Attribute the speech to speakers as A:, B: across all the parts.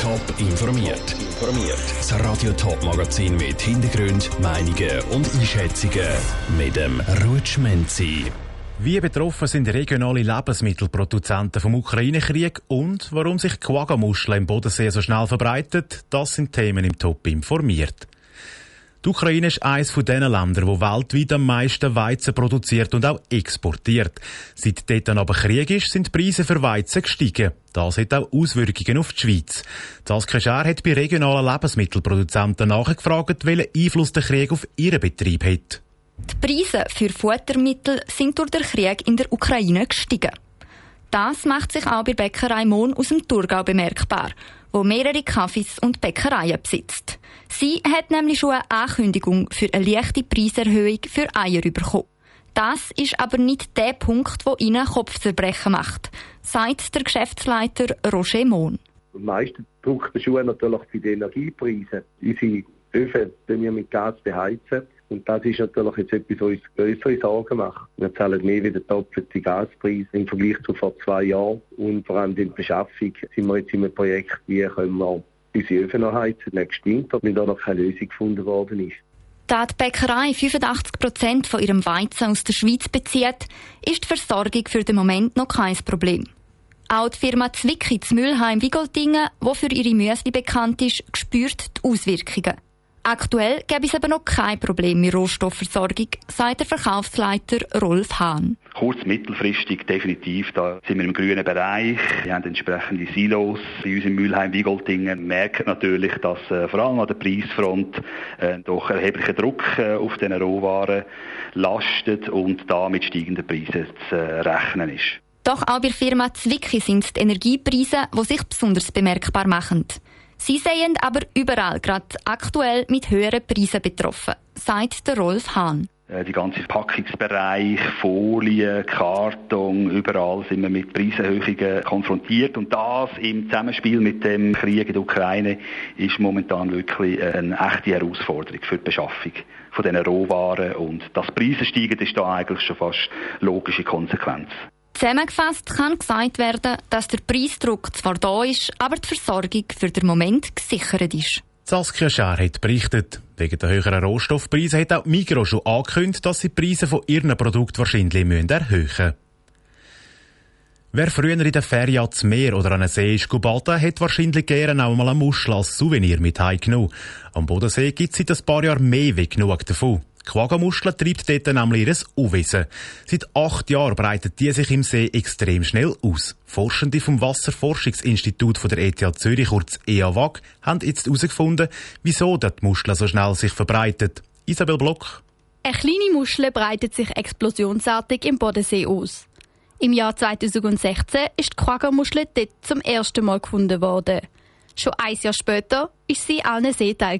A: Top informiert. Informiert. Das Radio Top Magazin mit Hintergrund, Meinungen und Einschätzungen mit dem Rutschmenzi.
B: Wie betroffen sind regionale Lebensmittelproduzenten vom Ukraine-Krieg und warum sich Quaggamuscheln im Bodensee so schnell verbreitet, das sind Themen im Top informiert. Die Ukraine ist eines von den Ländern, wo weltweit am meisten Weizen produziert und auch exportiert. Seit dort aber Krieg ist, sind die Preise für Weizen gestiegen. Das hat auch Auswirkungen auf die Schweiz. Saskia Schär hat bei regionalen Lebensmittelproduzenten nachgefragt, welchen Einfluss der Krieg auf ihren Betrieb hat.
C: Die Preise für Futtermittel sind durch den Krieg in der Ukraine gestiegen. Das macht sich auch bei Bäckerei Mohn aus dem Thurgau bemerkbar, wo mehrere Kaffees und Bäckereien besitzt. Sie hat nämlich schon eine Ankündigung für eine leichte Preiserhöhung für Eier bekommen. Das ist aber nicht der Punkt, wo ihnen Kopfzerbrechen macht, sagt der Geschäftsleiter Roger Mohn.
D: Am meisten drückt der Schuh natürlich bei den Energiepreisen. Unsere Öfen wir mit Gas beheizen. Und das ist natürlich jetzt etwas, was uns größere Sorgen macht. Wir zahlen mehr wie der doppelte Gaspreis im Vergleich zu vor zwei Jahren. Und vor allem in der Beschaffung sind wir jetzt in einem Projekt, wie können wir unsere Öfen noch heizen nächstes Winter, weil da noch keine Lösung gefunden worden ist.
C: Da die Bäckerei 85 Prozent von ihrem Weizen aus der Schweiz bezieht, ist die Versorgung für den Moment noch kein Problem. Auch die Firma Zwickli zu Mülheim-Wigoldingen, die für ihre Müsli bekannt ist, spürt die Auswirkungen. Aktuell gäbe es aber noch kein Problem mit Rohstoffversorgung, sagt der Verkaufsleiter Rolf Hahn.
E: Kurz-, mittelfristig definitiv, da sind wir im grünen Bereich. Wir haben entsprechende Silos bei uns in Mülheim-Wiegoldingen. merken natürlich, dass äh, vor allem an der Preisfront äh, doch erheblicher Druck äh, auf den Rohwaren lastet und da mit steigenden Preisen zu äh, rechnen ist.
C: Doch auch bei der Firma Zwickli sind es die Energiepreise, die sich besonders bemerkbar machen. Sie sehen aber überall, gerade aktuell, mit höheren Preisen betroffen, sagt der Rolf Hahn.
E: Äh, die ganze Packungsbereich, Folien, Karton, überall sind wir mit Preiserhöhungen konfrontiert. Und das im Zusammenspiel mit dem Krieg in der Ukraine ist momentan wirklich eine echte Herausforderung für die Beschaffung von diesen Rohwaren. Und dass Preise steigen, ist da eigentlich schon fast logische Konsequenz.
C: Zusammengefasst kann gesagt werden, dass der Preisdruck zwar da ist, aber die Versorgung für den Moment gesichert ist.
B: Saskia Schär hat berichtet. Wegen der höheren Rohstoffpreise hat auch Migros schon angekündigt, dass sie die Preise von ihren Produkten wahrscheinlich erhöhen müssen. Wer früher in der Ferien ans Meer oder an einen See ist gebaden, hat wahrscheinlich gerne auch mal eine Muschel als Souvenir mit heimgenommen. Am Bodensee gibt es seit ein paar Jahren mehr wie genug davon. Quaggamuschel treibt dort nämlich ihr Unwesen. Seit acht Jahren breitet die sich im See extrem schnell aus. Forschende vom Wasserforschungsinstitut der ETH Zürich, kurz EAWAG, haben jetzt herausgefunden, wieso die Muschel so schnell sich verbreitet. Isabel Block.
F: Eine kleine Muschel breitet sich explosionsartig im Bodensee aus. Im Jahr 2016 ist die Quaggamuschel dort zum ersten Mal gefunden worden. Schon ein Jahr später ist sie allen Seeteil.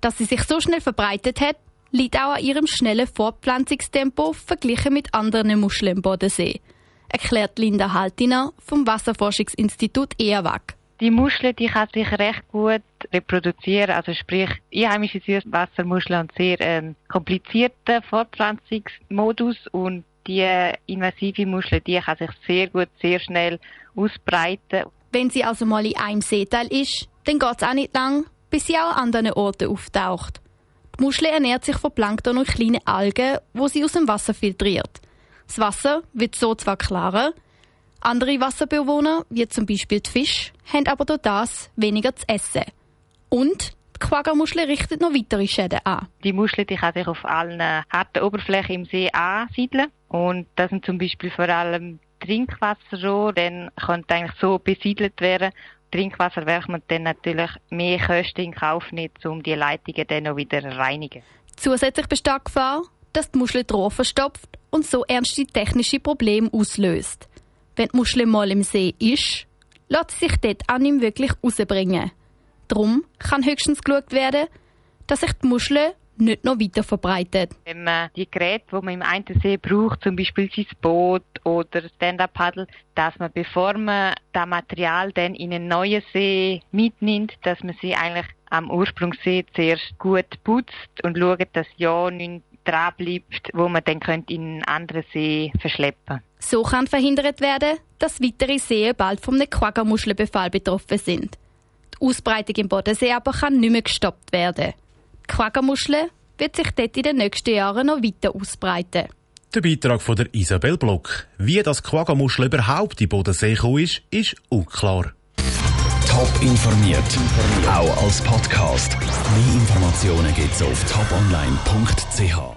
F: Dass sie sich so schnell verbreitet hat, liegt auch an ihrem schnellen Fortpflanzungstempo verglichen mit anderen Muscheln im Bodensee, erklärt Linda Haltiner vom Wasserforschungsinstitut EAWAG.
G: Die Muschel, die kann sich recht gut reproduzieren, also sprich einheimische Süßwassermuscheln und sehr ähm, komplizierten Fortpflanzungsmodus und die invasive Muschel, die kann sich sehr gut, sehr schnell ausbreiten.
F: Wenn sie also mal in einem Seeteil ist, dann geht es auch nicht lang, bis sie auch an anderen Orten auftaucht. Die Muschel ernährt sich von Plankton und kleinen Algen, wo sie aus dem Wasser filtriert. Das Wasser wird so zwar klarer, andere Wasserbewohner, wie zum Beispiel die Fische, haben aber durch das weniger zu essen. Und die Quaggamuschel richtet noch weitere Schäden an.
G: Die Muschel die kann sich auf allen harten Oberflächen im See ansiedeln. Und das sind zum Beispiel vor allem Trinkwasserrohre, dann könnte eigentlich so besiedelt werden Trinkwasser werfen wir dann natürlich mehr Kosten in Kauf nehmen, um die Leitungen dann noch wieder zu reinigen.
F: Zusätzlich besteht Gefahr, dass die Muschel die verstopft und so ernste technische Probleme auslöst. Wenn die Muschel mal im See ist, lässt sie sich dort auch nicht wirklich rausbringen. Darum kann höchstens geschaut werden, dass sich die Muschel nicht noch weiter verbreitet.
G: Wenn man die Geräte, die man im einen See braucht, zum Beispiel sein Boot oder Stand-Up-Paddle, dass man, bevor man das Material dann in einen neuen See mitnimmt, dass man sie eigentlich am Ursprungssee zuerst gut putzt und schaut, dass ja nichts dran bleibt, wo man dann könnte in einen anderen See verschleppen
F: So kann verhindert werden, dass weitere Seen bald vom Quaggamuschelbefall betroffen sind. Die Ausbreitung im Bodensee aber kann nicht mehr gestoppt werden. Die Quaggermuschel wird sich dort in den nächsten Jahren noch weiter ausbreiten.
B: Der Beitrag von der Isabel Block. Wie das Quaggamuschel überhaupt in Bodensee gekommen ist, ist unklar.
A: Top informiert, auch als Podcast. Mehr Informationen gibt's auf toponline.ch.